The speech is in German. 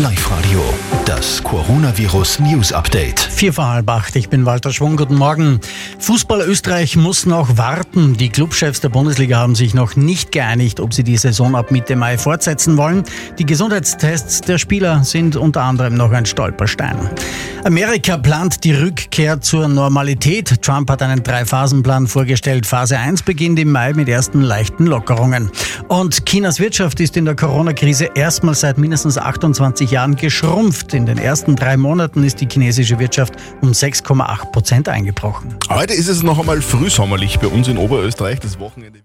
Live-Radio, das Coronavirus News Update. Vier vor halb acht, ich bin Walter Schwung, guten Morgen. Fußball Österreich muss noch warten. Die Clubchefs der Bundesliga haben sich noch nicht geeinigt, ob sie die Saison ab Mitte Mai fortsetzen wollen. Die Gesundheitstests der Spieler sind unter anderem noch ein Stolperstein. Amerika plant die Rückkehr zur Normalität. Trump hat einen Drei-Phasen-Plan vorgestellt. Phase 1 beginnt im Mai mit ersten leichten Lockerungen. Und Chinas Wirtschaft ist in der Corona-Krise erstmals seit mindestens 28 Jahren geschrumpft. In den ersten drei Monaten ist die chinesische Wirtschaft um 6,8 Prozent eingebrochen. Heute ist es noch einmal frühsommerlich bei uns in Oberösterreich. Das Wochenende.